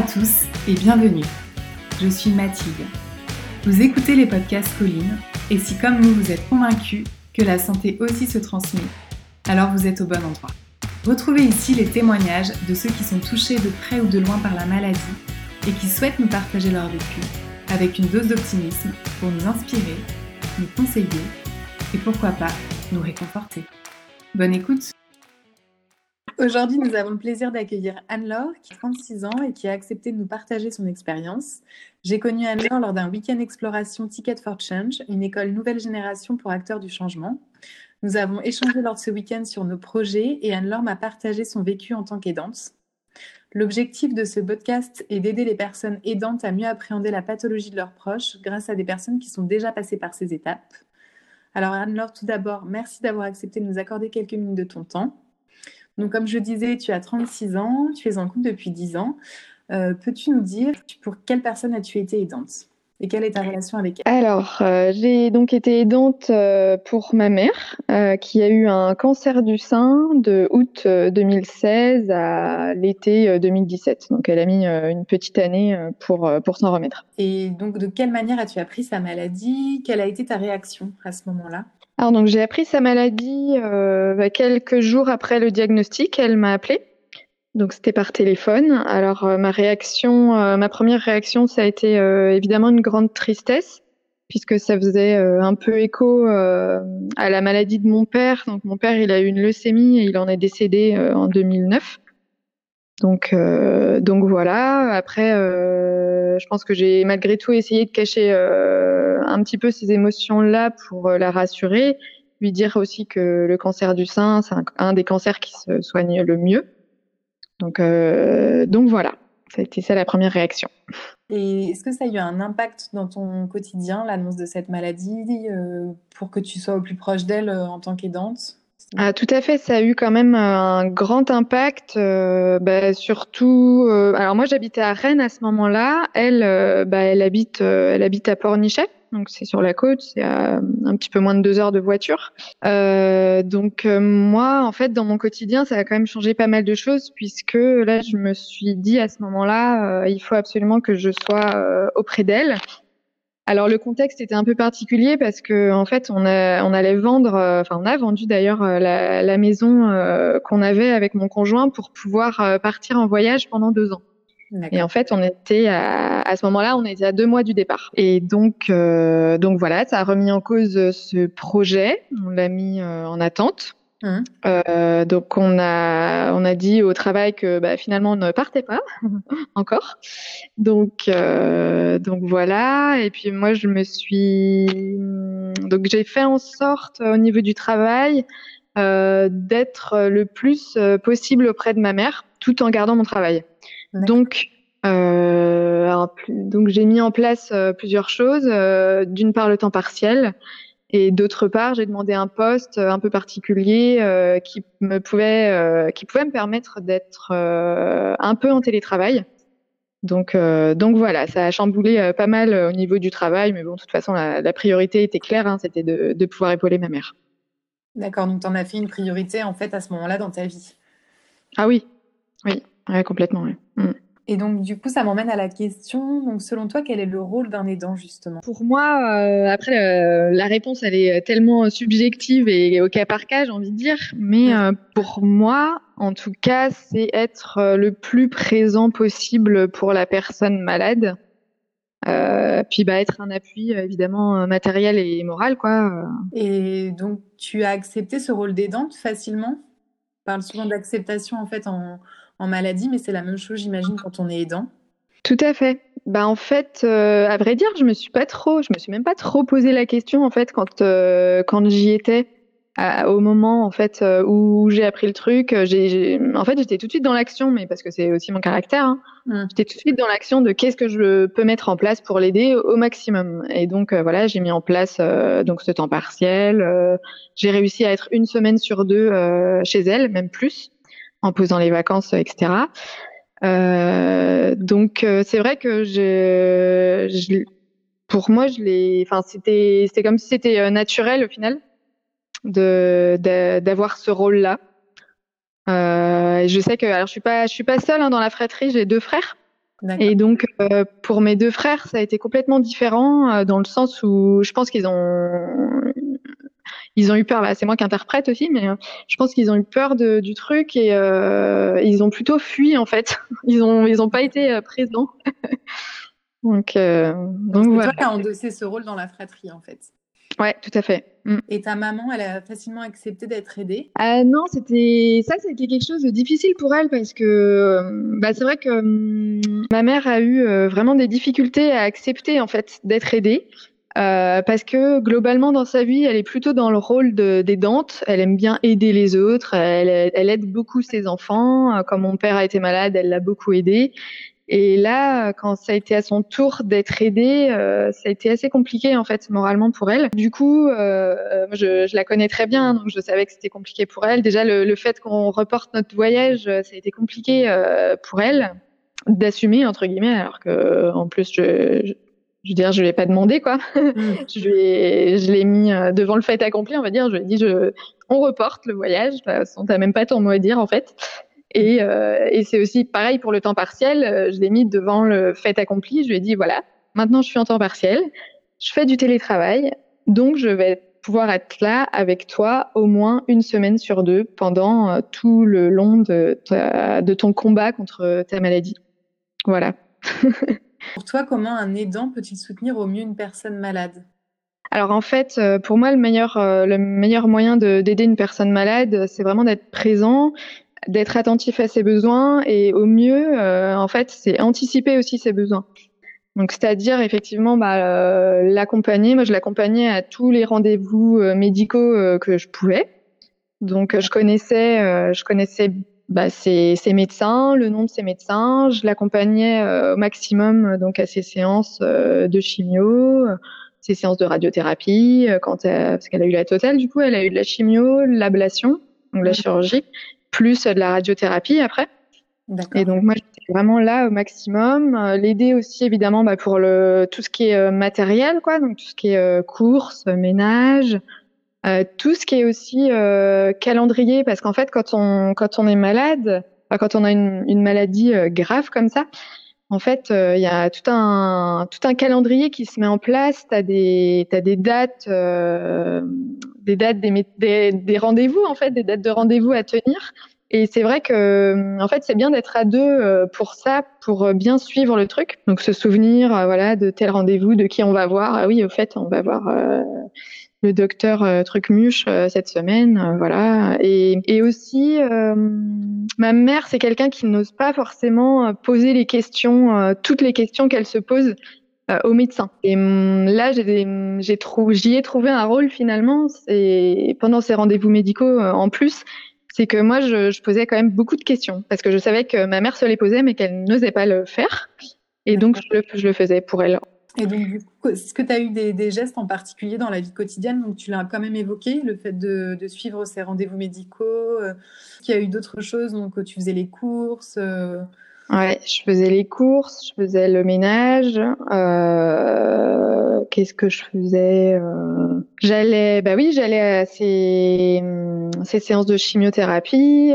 À tous et bienvenue. Je suis Mathilde. Vous écoutez les podcasts Colline et si comme nous vous êtes convaincus que la santé aussi se transmet, alors vous êtes au bon endroit. Retrouvez ici les témoignages de ceux qui sont touchés de près ou de loin par la maladie et qui souhaitent nous partager leur vécu avec une dose d'optimisme pour nous inspirer, nous conseiller et pourquoi pas nous réconforter. Bonne écoute Aujourd'hui, nous avons le plaisir d'accueillir Anne-Laure, qui a 36 ans et qui a accepté de nous partager son expérience. J'ai connu Anne-Laure lors d'un week-end exploration Ticket for Change, une école nouvelle génération pour acteurs du changement. Nous avons échangé lors de ce week-end sur nos projets et Anne-Laure m'a partagé son vécu en tant qu'aidante. L'objectif de ce podcast est d'aider les personnes aidantes à mieux appréhender la pathologie de leurs proches grâce à des personnes qui sont déjà passées par ces étapes. Alors Anne-Laure, tout d'abord, merci d'avoir accepté de nous accorder quelques minutes de ton temps. Donc, comme je disais, tu as 36 ans, tu es en couple depuis 10 ans. Euh, peux-tu nous dire pour quelle personne as-tu été aidante et quelle est ta relation avec elle? Alors, euh, j'ai donc été aidante euh, pour ma mère qui a eu un cancer du sein de août 2016 à l'été 2017. Donc, elle a mis une petite année pour, pour s'en remettre. Et donc, de quelle manière as-tu appris sa maladie? Quelle a été ta réaction à ce moment-là? Alors donc j'ai appris sa maladie euh, quelques jours après le diagnostic. Elle m'a appelé. Donc c'était par téléphone. Alors euh, ma réaction, euh, ma première réaction, ça a été évidemment une grande tristesse puisque ça faisait un peu écho à la maladie de mon père. Donc mon père, il a eu une leucémie et il en est décédé en 2009. Donc, euh, donc voilà. Après, euh, je pense que j'ai malgré tout essayé de cacher euh, un petit peu ces émotions-là pour la rassurer, lui dire aussi que le cancer du sein, c'est un, des cancers qui se soigne le mieux. Donc, donc voilà. Ça a été ça la première réaction. Et est-ce que ça a eu un impact dans ton quotidien, l'annonce de cette maladie, pour que tu sois au plus proche d'elle en tant qu'aidante? Ah, tout à fait, ça a eu quand même un grand impact, euh, bah, surtout. Euh, alors moi, j'habitais à Rennes à ce moment-là. Elle, euh, bah, elle habite, elle habite à Pornichet, donc c'est sur la côte, c'est à un petit peu moins de deux heures de voiture. donc moi, en fait, dans mon quotidien, ça a quand même changé pas mal de choses puisque là, je me suis dit à ce moment-là, il faut absolument que je sois auprès d'elle. Alors le contexte était un peu particulier parce que en fait on, a, on allait vendre, euh, enfin on a vendu d'ailleurs euh, la, maison euh, qu'on avait avec mon conjoint pour pouvoir partir en voyage pendant deux ans. Et en fait, on était à, à ce moment-là, on était à deux mois du départ. Et donc, donc voilà, ça a remis en cause ce projet. On l'a mis en attente. Mmh. Euh, donc on a on a dit au travail que bah, finalement on ne partait pas encore. Donc euh, donc voilà. Et puis moi je me suis donc j'ai fait en sorte au niveau du travail euh, d'être le plus possible auprès de ma mère, tout en gardant mon travail. Donc donc j'ai mis en place plusieurs choses. D'une part le temps partiel. Et d'autre part, j'ai demandé un poste un peu particulier euh, qui me pouvait, euh, qui pouvait me permettre d'être euh, un peu en télétravail. Donc, donc voilà, ça a chamboulé pas mal au niveau du travail, mais bon, de toute façon, la, priorité était claire, hein, c'était de, de, pouvoir épauler ma mère. D'accord, donc tu en as fait une priorité en fait à ce moment-là dans ta vie? Ah oui, oui, complètement. Oui. Mm. Et donc, du coup, ça m'emmène à la question, donc selon toi, quel est le rôle d'un aidant, justement? Pour moi, euh, après, la réponse, elle est tellement subjective et au cas par cas, j'ai envie de dire, mais euh, pour moi, en tout cas, c'est être euh, le plus présent possible pour la personne malade. puis bah, être un appui évidemment matériel et moral quoi. Et donc tu as accepté ce rôle d'aidante facilement? On parle souvent d'acceptation en fait en, en maladie, mais c'est la même chose, j'imagine, quand on est aidant. Tout à fait. Bah en fait, euh, à vrai dire, je me suis pas trop, je me suis même pas trop posé la question en fait quand euh, quand j'y étais. au moment en fait euh, où j'ai appris le truc, j'ai, en fait j'étais tout de suite dans l'action, mais parce que c'est aussi mon caractère. Hein. Mmh. J'étais tout de suite dans l'action de qu'est-ce que je peux mettre en place pour l'aider au maximum. Et donc voilà, j'ai mis en place donc ce temps partiel. j'ai réussi à être une semaine sur deux chez elle, même plus en posant les vacances, etc. Euh, donc euh, c'est vrai que je, pour moi, je l'ai, enfin c'était, c'était comme si c'était euh, naturel au final de, d'avoir ce rôle-là. Euh, je sais que, alors je suis pas, je suis pas seule hein, dans la fratrie, j'ai deux frères. Et donc, euh, pour mes deux frères, ça a été complètement différent euh, dans le sens où je pense qu'ils ont, ils ont eu peur. Bah, c'est moi qui interprète aussi, mais euh, je pense qu'ils ont eu peur de, du truc et euh, ils ont plutôt fui en fait. Ils ont, ils ont pas été euh, présents. donc, donc voilà. Toi, tu as endossé ce rôle dans la fratrie en fait. Ouais, tout à fait. Mm. Et ta maman, elle a facilement accepté d'être aidée? Euh, Non, c'était ça, c'était quelque chose de difficile pour elle parce que bah, c'est vrai que hum, ma mère a eu vraiment des difficultés à accepter en fait d'être aidée. Euh, parce que globalement dans sa vie, elle est plutôt dans le rôle d'aidante. Elle aime bien aider les autres. Elle, elle aide beaucoup ses enfants. Euh, comme mon père a été malade, elle l'a beaucoup aidé. Et là, quand ça a été à son tour d'être aidée, euh, ça a été assez compliqué en fait moralement pour elle. Du coup, euh, je, je, la connais très bien, donc je savais que c'était compliqué pour elle. Déjà, le, le fait qu'on reporte notre voyage, ça a été compliqué euh, pour elle d'assumer entre guillemets, alors que en plus je, je veux dire, je lui ai pas demandé quoi. Mm. je lui je l'ai mis euh, devant le fait accompli, on va dire. Je lui ai dit, je, on reporte le voyage. Bah, on t'a même pas ton mot à dire en fait. Et, euh, et c'est aussi pareil pour le temps partiel. Euh, je l'ai mis devant le fait accompli. Je lui ai dit, voilà, maintenant je suis en temps partiel. Je fais du télétravail, donc je vais pouvoir être là avec toi au moins une semaine sur deux pendant euh, tout le long de, de ton combat contre ta maladie. Voilà. Pour toi, comment un aidant peut-il soutenir au mieux une personne malade? Alors en fait, euh, pour moi, le meilleur, euh, le meilleur moyen d'aider une personne malade, c'est vraiment d'être présent, d'être attentif à ses besoins et au mieux, euh, en fait, c'est anticiper aussi ses besoins. Donc c'est-à-dire effectivement bah, l'accompagner. Moi, je l'accompagnais à tous les rendez-vous médicaux que je pouvais. Donc je connaissais, je connaissais bah, ses, ses, médecins, le nom de ses médecins. Je l'accompagnais euh, au maximum euh, donc à ses séances euh, de chimio, ses séances de radiothérapie. quand elle, parce qu'elle a eu la totale, du coup, elle a eu de la chimio, l'ablation, donc la chirurgie, plus de la radiothérapie après. Et donc moi j'étais vraiment là au maximum, l'aider aussi évidemment bah, pour le tout ce qui est matériel quoi, donc tout ce qui est courses, ménage, euh, tout ce qui est aussi euh, calendrier, parce qu'en fait, quand on, quand on est malade, quand on a une, une maladie euh, grave comme ça, en fait, il y a tout un, tout un calendrier qui se met en place. Tu as des, as des dates, des dates, des, des, des rendez-vous, en fait, des dates de rendez-vous à tenir. Et c'est vrai que, en fait, c'est bien d'être à deux pour ça, pour bien suivre le truc. Donc, se souvenir, voilà, de tel rendez-vous, de qui on va voir. Ah oui, au fait, on va voir le docteur euh, Trucmuche euh, cette semaine, euh, voilà. Et, et aussi, ma mère, c'est quelqu'un qui n'ose pas forcément poser les questions, toutes les questions qu'elle se pose au médecin. Et hum, là, j'ai trouvé, j'y ai trouvé un rôle finalement. C'est pendant ces rendez-vous médicaux en plus, c'est que moi, je, je, posais quand même beaucoup de questions parce que je savais que ma mère se les posait, mais qu'elle n'osait pas le faire. Et donc, je le, je le faisais pour elle. Et donc, est-ce que tu as eu des, gestes en particulier dans la vie quotidienne? Donc, tu l'as quand même évoqué, le fait de, suivre ces rendez-vous médicaux. Euh, qu'il y a eu d'autres choses Donc, tu faisais les courses euh... Ouais, je faisais les courses, je faisais le ménage. Euh, Qu'est-ce que je faisais euh, J'allais, bah oui, j'allais à ces, ces séances de chimiothérapie.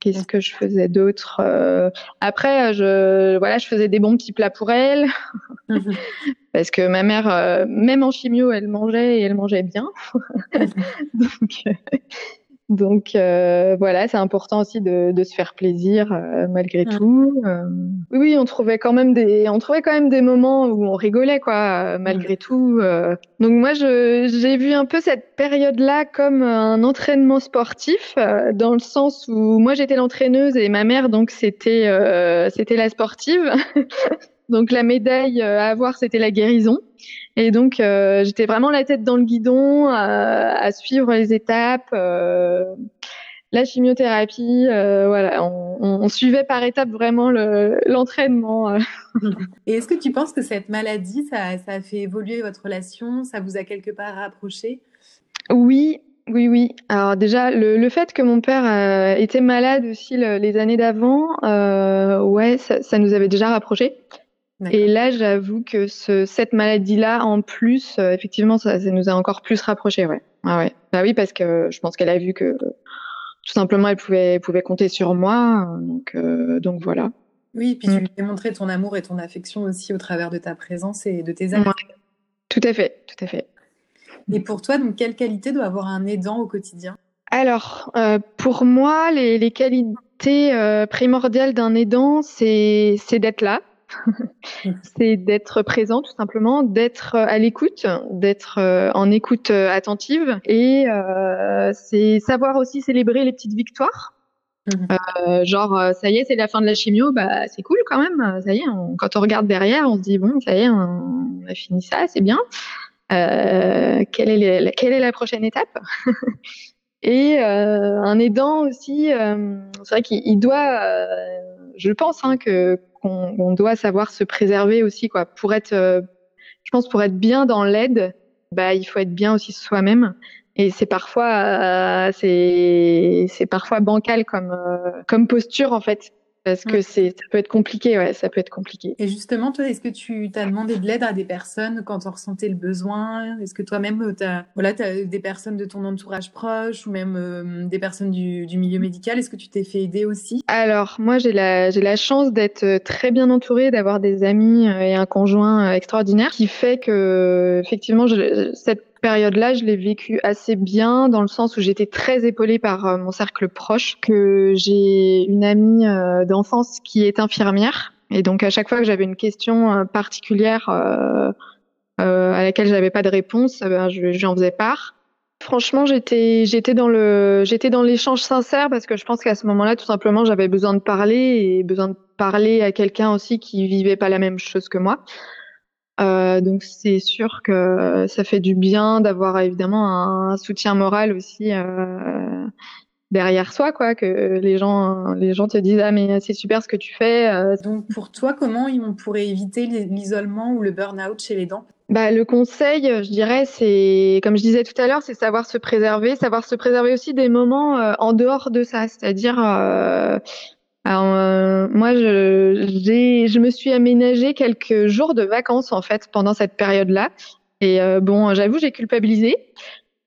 Qu'est-ce que je faisais d'autre euh, Après, je voilà, je faisais des bons petits plats pour elle mhm. parce que ma mère, euh, même en chimio, elle mangeait et elle mangeait bien. Donc, donc euh, voilà, c'est important aussi de, de, se faire plaisir euh, malgré tout. Euh, oui, oui, on trouvait quand même des, on trouvait quand même des moments où on rigolait quoi, malgré mmh. tout. Donc moi, j'ai vu un peu cette période-là comme un entraînement sportif, dans le sens où moi j'étais l'entraîneuse et ma mère donc c'était c'était la sportive. donc la médaille à avoir c'était la guérison. Et donc, euh, j'étais vraiment la tête dans le guidon, à, à suivre les étapes, euh, la chimiothérapie. Euh, voilà, on, on, suivait par étapes vraiment l'entraînement. Et est-ce que tu penses que cette maladie, ça, ça, a fait évoluer votre relation Ça vous a quelque part rapproché? Oui, oui, oui. Alors déjà, le, le, fait que mon père euh, était malade aussi le, les années d'avant, euh, ouais, ça, ça, nous avait déjà rapprochés. Et là, j'avoue que ce, cette maladie-là, en plus, euh, effectivement, ça, ça, nous a encore plus rapprochés, ouais. Ah ouais. Bah oui, parce que je pense qu'elle a vu que tout simplement, elle pouvait, pouvait compter sur moi, donc, euh, donc voilà. Oui, puis tu mm. lui fais montrer ton amour et ton affection aussi au travers de ta présence et de tes amis. Tout à fait, tout à fait. Et pour toi, donc, quelle qualité doit avoir un aidant au quotidien? Alors, euh, pour moi, les, qualités euh, primordiales d'un aidant, c'est d'être là, c'est d'être présent tout simplement, d'être à l'écoute, d'être euh, en écoute attentive et c'est savoir aussi célébrer les petites victoires. Mmh. genre ça y est c'est la fin de la chimio bah c'est cool quand même ça y est quand on regarde derrière on se dit bon ça y est on a fini ça c'est bien euh, quelle, est quelle est la prochaine étape? Et euh, un aidant aussi, euh, c'est vrai qu'il doit, je pense hein, que qu'on doit savoir se préserver aussi quoi. Pour être, je pense pour être bien dans l'aide, bah il faut être bien aussi soi-même. Et c'est parfois, c'est c'est parfois bancal comme comme posture en fait parce que c'est ça peut être compliqué, ouais, ça peut être compliqué. Et justement, toi, est-ce que tu t'as demandé de l'aide à des personnes quand on ressentait le besoin? Est-ce que toi-même, euh, t'as voilà, as des personnes de ton entourage proche ou même euh, des personnes du, du milieu médical? Est-ce que tu t'es fait aider aussi? Alors, moi, j'ai la j'ai la chance d'être euh, très bien entourée, d'avoir des amis et un conjoint extraordinaire, qui fait que effectivement, je, cette période-là, je l'ai vécu assez bien dans le sens où j'étais très épaulée par euh, mon cercle proche, que j'ai une amie euh, d'enfance qui est infirmière et donc à chaque fois que j'avais une question euh, particulière à laquelle j'avais pas de réponse, ben, je, j'en faisais part. Franchement, j'étais j'étais dans le j'étais dans l'échange sincère parce que je pense qu'à ce moment-là, tout simplement, j'avais besoin de parler et besoin de parler à quelqu'un aussi qui vivait pas la même chose que moi. Euh, donc c'est sûr que ça fait du bien d'avoir évidemment un, soutien moral aussi euh, derrière soi, quoi, que les gens, les gens te disent ah mais c'est super ce que tu fais. Euh. Donc pour toi, comment on pourrait éviter l'isolement ou le burn-out chez les dents? Bah, le conseil, je dirais, c'est, comme je disais tout à l'heure, c'est savoir se préserver, savoir se préserver aussi des moments en dehors de ça, c'est-à-dire alors euh, moi, je, je me suis aménagé quelques jours de vacances en fait pendant cette période-là. Et euh, bon, j'avoue, j'ai culpabilisé,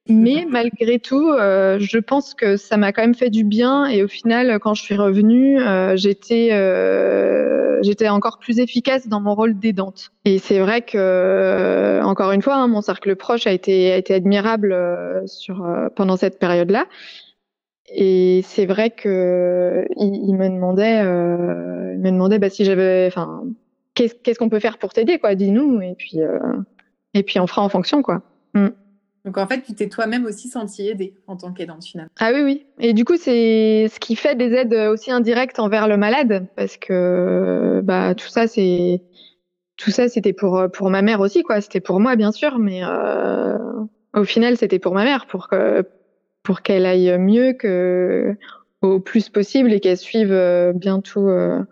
mais malgré tout, euh, je pense que ça m'a quand même fait du bien. Et au final, quand je suis revenue, j'étais j'étais encore plus efficace dans mon rôle d'aidante. Et c'est vrai que encore une fois, hein, mon cercle proche a été a été admirable sur pendant cette période-là. Et c'est vrai que il, me demandait, euh, il me demandait bah, si j'avais, enfin, qu'est-ce qu'on peut faire pour t'aider, quoi, dis-nous, et puis, euh, et puis on fera en fonction, quoi. Mm. Donc en fait, tu t'es toi-même aussi senti aidé en tant qu'aidante finalement. Ah oui, oui. Et du coup, c'est ce qui fait des aides aussi indirectes envers le malade, parce que bah tout ça, c'est tout ça, c'était pour pour ma mère aussi, quoi. C'était pour moi, bien sûr, mais euh, au final, c'était pour ma mère, pour que pour qu'elle aille mieux que au plus possible et qu'elle suive euh, bien tout, euh,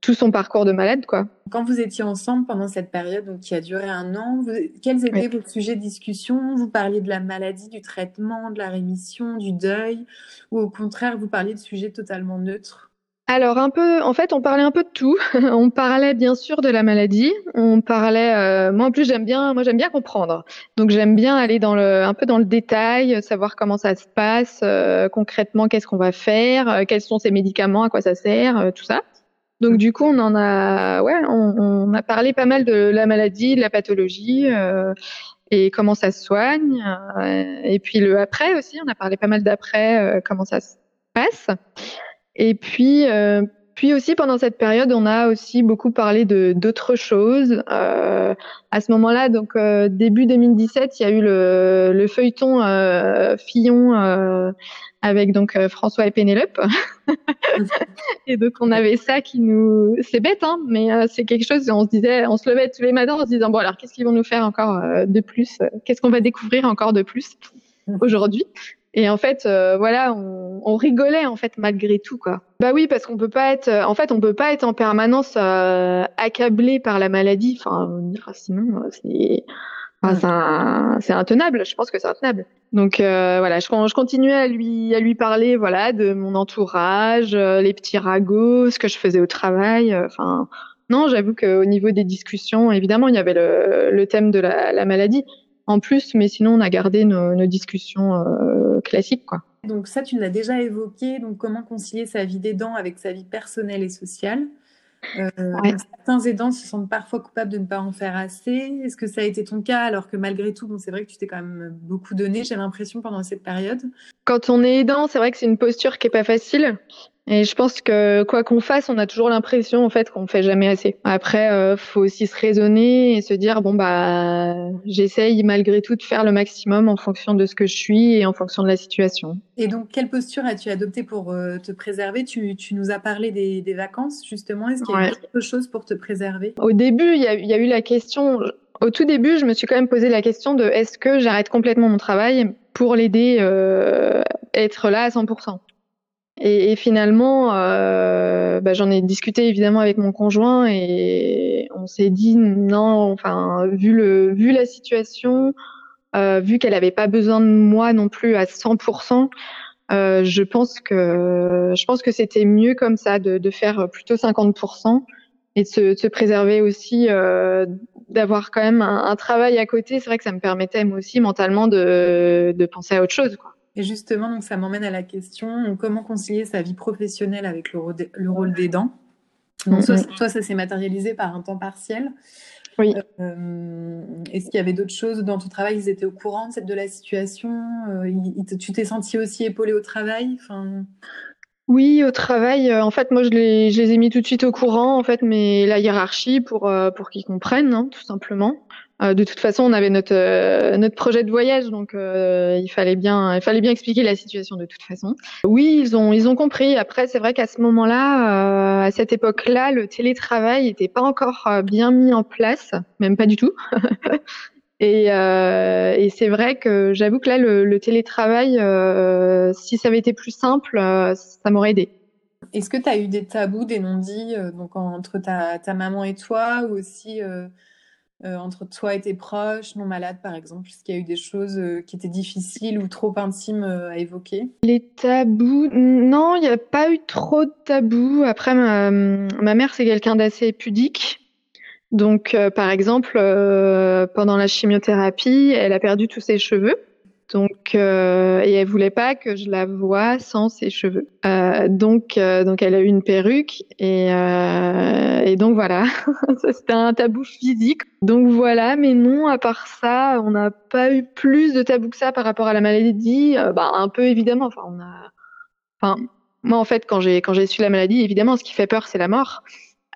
tout son parcours de malade, quoi. Quand vous étiez ensemble pendant cette période donc, qui a duré un an, quels étaient vos sujets de discussion? Vous parliez de la maladie, du traitement, de la rémission, du deuil, ou au contraire, vous parliez de sujets totalement neutres? Alors un peu, en fait, on parlait un peu de tout. on parlait bien sûr de la maladie. On parlait, euh, moi en plus j'aime bien, moi j'aime bien comprendre. Donc j'aime bien aller dans le, un peu dans le détail, savoir comment ça se passe euh, concrètement, qu'est-ce qu'on va faire, euh, quels sont ces médicaments, à quoi ça sert, tout ça. Donc du coup on en a, ouais, on, on, a parlé pas mal de la maladie, de la pathologie et comment ça se soigne. et puis le après aussi, on a parlé pas mal d'après, comment ça se passe. Et puis, euh, puis aussi pendant cette période, on a aussi beaucoup parlé de d'autres choses. Euh, à ce moment-là, donc euh, début 2017, il y a eu le, le feuilleton euh, Fillon euh, avec donc François et Pénélope. et donc on avait ça qui nous, c'est bête, hein, mais c'est quelque chose. On se disait, on se levait tous les matins en se disant bon alors qu'est-ce qu'ils vont nous faire encore de plus? Qu'est-ce qu'on va découvrir encore de plus aujourd'hui? Et en fait, euh, voilà, on, on, rigolait en fait malgré tout quoi. Bah oui, parce qu'on peut pas être, en fait, on peut pas être en permanence euh, accablé par la maladie. Enfin, sinon euh, c'est, enfin, c'est intenable. Je pense que c'est intenable. Donc euh, voilà, je, je, continuais à lui à lui parler, voilà, de mon entourage, les petits ragots, ce que je faisais au travail. Enfin, non, j'avoue qu'au niveau des discussions, évidemment, il y avait le, le thème de la, la maladie en plus, mais sinon on a gardé nos, nos discussions euh, classiques, quoi. Donc ça, tu l'as déjà évoqué. Donc comment concilier sa vie d'aidant avec sa vie personnelle et sociale? Euh, certains aidants se sentent parfois coupables de ne pas en faire assez. Est-ce que ça a été ton cas alors que malgré tout, bon, c'est vrai que tu t'es quand même beaucoup donné, j'ai l'impression, pendant cette période? Quand on est aidant, c'est vrai que c'est une posture qui est pas facile. Et je pense que quoi qu'on fasse, on a toujours l'impression en fait qu'on fait jamais assez. Après, euh, faut aussi se raisonner et se dire bon bah j'essaye malgré tout de faire le maximum en fonction de ce que je suis et en fonction de la situation. Et donc quelle posture as-tu adopté pour euh, te préserver? Tu, tu, nous as parlé des, des vacances justement. Est-ce qu'il y a quelque chose pour te préserver? Au début, il y, a, y a eu la question. Au tout début, je me suis quand même posé la question de est-ce que j'arrête complètement mon travail pour l'aider euh, être là à 100%. Et, et finalement, euh, bah, j'en ai discuté évidemment avec mon conjoint et on s'est dit non, enfin vu le vu la situation, euh, vu qu'elle n'avait pas besoin de moi non plus à 100%, euh, je pense que je pense que c'était mieux comme ça de, de, faire plutôt 50% et de se, de se préserver aussi, euh, d'avoir quand même un, un, travail à côté. C'est vrai que ça me permettait moi aussi mentalement de, de penser à autre chose. Quoi. Et justement, donc, ça m'emmène à la question comment concilier sa vie professionnelle avec le, le rôle d'aidant Donc, soit, toi, ça s'est matérialisé par un temps partiel. Oui. Euh, Est-ce qu'il y avait d'autres choses dans ton travail? Ils étaient au courant de, de la situation? Euh, il, Tu t'es senti aussi épaulée au travail? Enfin... Oui, au travail, euh, en fait, moi, je les, je les ai mis tout de suite au courant, en fait, mais la hiérarchie pour, pour qu'ils comprennent, hein, tout simplement. Euh, de toute façon, on avait notre euh, notre projet de voyage, donc euh, il fallait bien il fallait bien expliquer la situation de toute façon. Oui, ils ont ils ont compris. Après, c'est vrai qu'à ce moment-là, à cette époque-là, le télétravail n'était pas encore bien mis en place, même pas du tout. et, c'est vrai que j'avoue que là, le, le télétravail, si ça avait été plus simple, ça m'aurait aidé. Est-ce que tu as eu des tabous, des non-dits, donc entre ta, ta maman et toi, ou aussi euh, entre toi et tes proches, non malades par exemple Est-ce qu'il y a eu des choses euh, qui étaient difficiles ou trop intimes euh, à évoquer? Les tabous, non, il n'y a pas eu trop de tabous. Après, ma, ma mère, c'est quelqu'un d'assez pudique. Donc, euh, par exemple, pendant la chimiothérapie, elle a perdu tous ses cheveux. Donc, euh, et elle voulait pas que je la voie sans ses cheveux. Euh, donc, euh, donc elle a eu une perruque et, euh, et donc voilà, c'était un tabou physique. Donc voilà, mais non, à part ça, on n'a pas eu plus de tabou que ça par rapport à la maladie. Euh, bah, un peu évidemment. Enfin, on a, enfin, moi en fait, quand j'ai quand j'ai su la maladie, évidemment, ce qui fait peur, c'est la mort.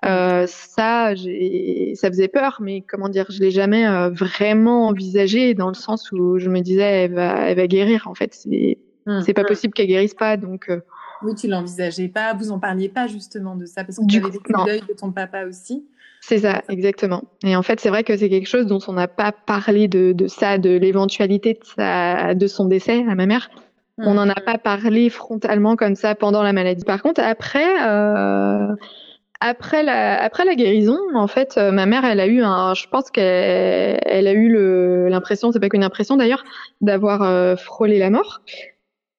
Euh, ça, ça faisait peur, mais comment dire, je l'ai jamais euh, vraiment envisagé dans le sens où je me disais, elle va, elle va guérir. En fait, c'est mmh. c'est pas possible qu'elle guérisse pas, donc. Euh... Oui, tu l'envisageais pas, vous en parliez pas justement de ça parce que tu avais vécu le deuil de ton papa aussi. C'est ça, exactement. Et en fait, c'est vrai que c'est quelque chose dont on n'a pas parlé de, de ça, de l'éventualité de, sa, de son décès à ma mère. Mmh. On n'en a pas parlé frontalement comme ça pendant la maladie. Par contre, après, euh, après la, après la guérison, en fait, euh, ma mère, elle a eu un, je pense qu'elle elle a eu l'impression, c'est pas qu'une impression d'ailleurs, d'avoir euh, frôlé la mort.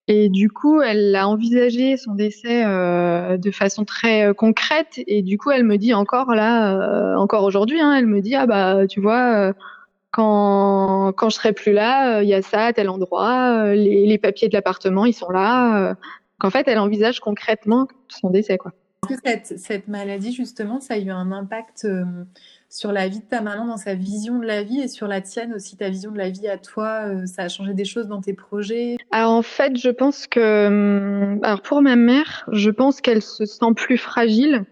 Et du coup, elle a envisagé son décès euh, de façon très euh, concrète. Et du coup, elle me dit encore là, encore aujourd'hui, hein, elle me dit ah bah tu vois, quand quand je serai plus là, il y a ça à tel endroit, les, les papiers de l'appartement, ils sont là. qu'en fait, elle envisage concrètement son décès quoi. Est-ce que cette, cette, maladie, justement, ça a eu un impact euh, sur la vie de ta maman, dans sa vision de la vie et sur la tienne aussi, ta vision de la vie à toi euh, Ça a changé des choses dans tes projets? Alors en fait, je pense que... Hum, alors pour ma mère, je pense qu'elle se sent plus fragile.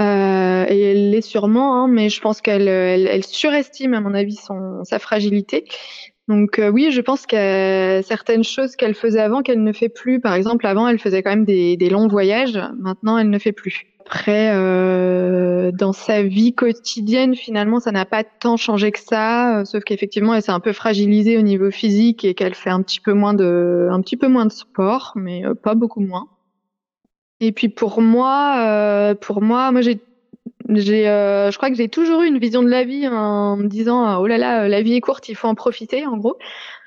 Euh, et elle l'est sûrement, hein, mais je pense qu'elle elle, elle surestime, à mon avis, son, sa fragilité. Donc euh, oui, je pense a certaines choses qu'elle faisait avant qu'elle ne fait plus. Par exemple, avant, elle faisait quand même des, des longs voyages. Maintenant, elle ne fait plus. Après, euh, dans sa vie quotidienne, finalement, ça n'a pas tant changé que ça, euh, sauf qu'effectivement, elle s'est un peu fragilisée au niveau physique et qu'elle fait un petit peu moins de, un petit peu moins de sport, mais euh, pas beaucoup moins. Et puis pour moi, euh, pour moi, moi j'ai j'ai, euh, je crois que j'ai toujours eu une vision de la vie en me disant oh là là, la vie est courte, il faut en profiter, en gros.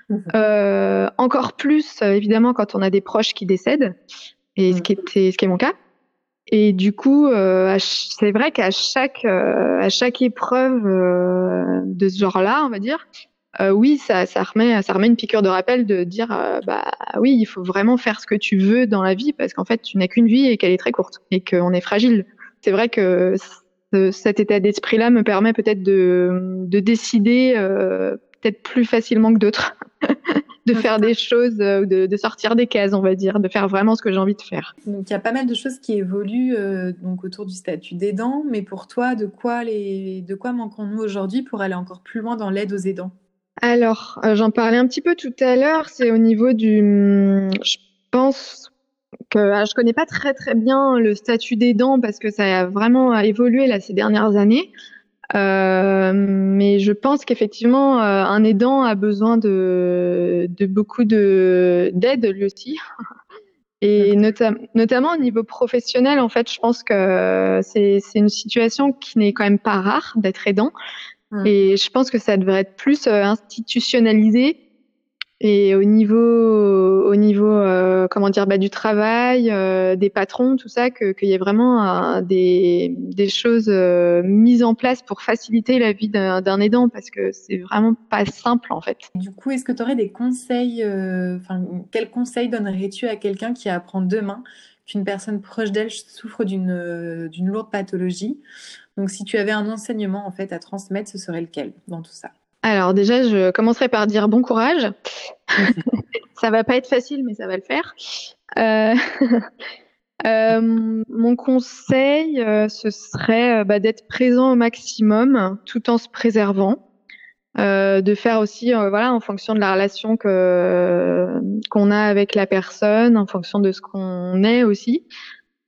Mmh. Euh, encore plus, évidemment, quand on a des proches qui décèdent, et ce qui était, ce qui est mon cas. Et du coup, euh, c'est vrai qu'à chaque, euh, à chaque épreuve euh, de ce genre-là, on va dire, euh, oui, ça, ça remet, ça remet une piqûre de rappel de dire, bah oui, il faut vraiment faire ce que tu veux dans la vie parce qu'en fait, tu n'as qu'une vie et qu'elle est très courte et qu'on est fragile c'est vrai que cet état d'esprit-là me permet peut-être de, de décider euh, peut-être plus facilement que d'autres, de faire des choses, euh, de, de, sortir des cases, on va dire, de faire vraiment ce que j'ai envie de faire. Donc il y a pas mal de choses qui évoluent euh, donc autour du statut d'aidant, mais pour toi, de quoi les, de quoi manquons-nous aujourd'hui pour aller encore plus loin dans l'aide aux aidants? Alors j'en parlais un petit peu tout à l'heure, c'est au niveau du, je pense que ah, je connais pas très très bien le statut d'aidant parce que ça a vraiment évolué là ces dernières années. Euh, mais je pense qu'effectivement, euh, un aidant a besoin de, de beaucoup de d'aide lui aussi. Et notamment au niveau professionnel, en fait, je pense que c'est une situation qui n'est quand même pas rare d'être aidant. Mmh. Et je pense que ça devrait être plus euh, institutionnalisé et au niveau, au niveau, euh, comment dire, bah, du travail, euh, des patrons, tout ça, qu'il y ait vraiment des, des choses euh, mises en place pour faciliter la vie d'un aidant, parce que c'est vraiment pas simple en fait. Du coup, est-ce que tu aurais des conseils, enfin, quels conseils donnerais-tu à quelqu'un qui apprend demain qu'une personne proche d'elle souffre d'une d'une lourde pathologie? Donc, si tu avais un enseignement en fait à transmettre, ce serait lequel dans tout ça? Alors déjà, je commencerai par dire bon courage. ça va pas être facile, mais ça va le faire. Euh, euh, mon conseil, euh, ce serait bah, d'être présent au maximum, tout en se préservant. de faire aussi, voilà, en fonction de la relation que qu'on a avec la personne, en fonction de ce qu'on est aussi,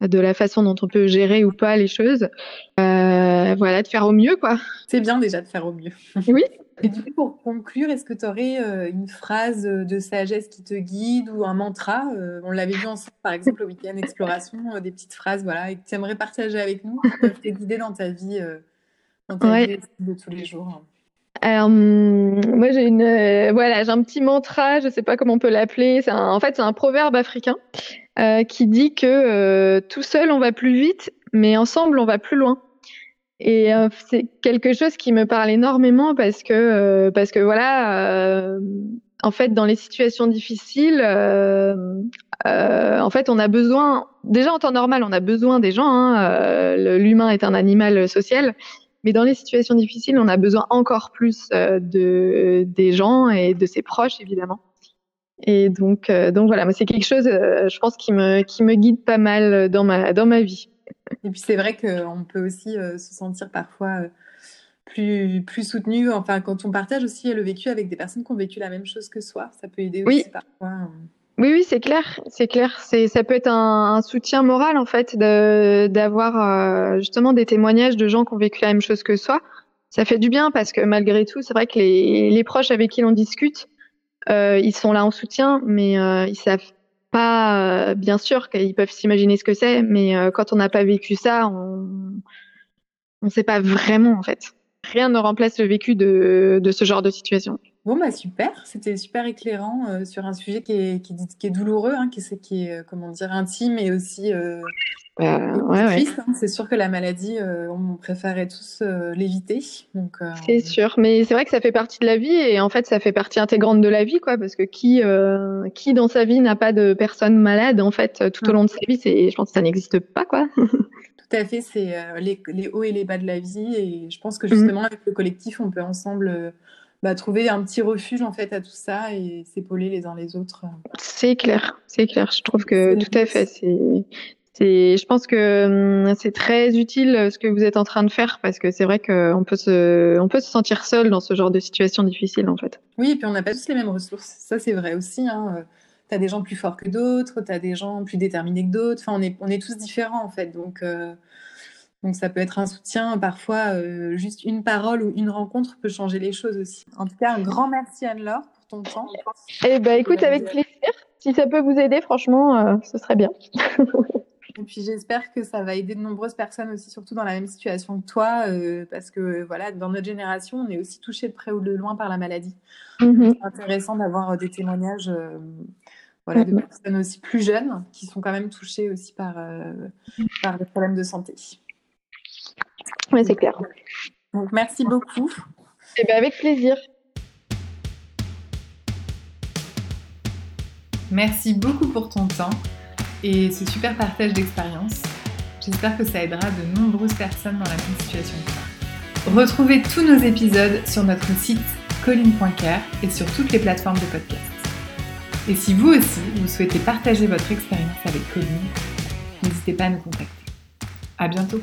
de la façon dont on peut gérer ou pas les choses. voilà, de faire au mieux, quoi. C'est bien déjà de faire au mieux. oui. Et du coup, pour conclure, est-ce que tu aurais euh, une phrase de sagesse qui te guide ou un mantra euh, On l'avait vu ensemble, par exemple, au week-end exploration, euh, des petites phrases voilà, et que tu aimerais partager avec nous, qui peuvent t'aider dans ta vie, dans ta vie de tous les jours? Alors, moi, j'ai une, voilà, j'ai un petit mantra, je sais pas comment on peut l'appeler. C'est en fait, c'est un proverbe africain qui dit que tout seul on va plus vite, mais ensemble on va plus loin. Et euh, c'est quelque chose qui me parle énormément parce que euh, parce que voilà, euh, en fait, dans les situations difficiles, en fait, on a besoin. Déjà en temps normal, on a besoin des gens. Hein, L'humain est un animal social, mais dans les situations difficiles, on a besoin encore plus de des gens et de ses proches, évidemment. Et donc donc voilà, c'est quelque chose, je pense, qui me qui me guide pas mal dans ma dans ma vie. Et puis c'est vrai qu'on peut aussi euh, se sentir parfois euh, plus, plus soutenu. Enfin, quand on partage aussi le vécu avec des personnes qui ont vécu la même chose que soi, ça peut aider aussi parfois. Hein. Oui, oui, c'est clair, c'est clair. C'est, ça peut être un, soutien moral en fait d'avoir euh, justement des témoignages de gens qui ont vécu la même chose que soi. Ça fait du bien parce que malgré tout, c'est vrai que les, les proches avec qui l'on discute, ils sont là en soutien, mais ils savent pas, euh, bien sûr qu'ils peuvent s'imaginer ce que c'est, mais euh, quand on n'a pas vécu ça, on ne sait pas vraiment en fait. Rien ne remplace le vécu de, de ce genre de situation. Bon, bah super, c'était super éclairant euh, sur un sujet qui est, qui, qui est douloureux, hein, qui, est, qui est, comment dire, intime et aussi bah, ouais, hein. C'est sûr que la maladie, euh, on préférait tous euh, l'éviter. Donc, euh, c'est sûr, mais c'est vrai que ça fait partie de la vie et en fait, ça fait partie intégrante de la vie, quoi. Parce que qui, qui dans sa vie n'a pas de personne malade, en fait, tout au long de sa vie, c'est, je pense que ça n'existe pas, quoi. tout à fait, c'est les, les, hauts et les bas de la vie et je pense que justement, mm. avec le collectif, on peut ensemble. Bah, trouver un petit refuge en fait à tout ça et s'épauler les uns les autres. C'est clair, c'est clair. Je trouve que tout à fait, c'est je pense que hum, c'est très utile euh, ce que vous êtes en train de faire parce que c'est vrai qu'on peut se, on peut se sentir seul dans ce genre de situation difficile en fait. Oui, et puis on n'a pas tous les mêmes ressources. Ça, c'est vrai aussi. Hein. Euh, tu as des gens plus forts que d'autres, tu as des gens plus déterminés que d'autres. Enfin, on est, on est tous différents en fait. Donc, euh, donc ça peut être un soutien. Parfois, juste une parole ou une rencontre peut changer les choses aussi. En tout cas, un grand merci Anne-Laure pour ton temps. Eh ben, écoute, avec plaisir. Si ça peut vous aider, franchement, ce serait bien. Et puis j'espère que ça va aider de nombreuses personnes aussi, surtout dans la même situation que toi, euh, parce que voilà, dans notre génération, on est aussi touché de près ou de loin par la maladie. Mhm. C'est intéressant d'avoir euh, des témoignages euh, voilà, de mhm. personnes aussi plus jeunes qui sont quand même touchées aussi par, par des problèmes de santé. Oui, c'est clair. Donc merci beaucoup. Et eh bien, avec plaisir. Merci beaucoup pour ton temps et ce super partage d'expérience. J'espère que ça aidera de nombreuses personnes dans la même situation que toi. Retrouvez tous nos épisodes sur notre site colline.care et sur toutes les plateformes de podcast. Et si vous aussi, vous souhaitez partager votre expérience avec Colline, n'hésitez pas à nous contacter. À bientôt!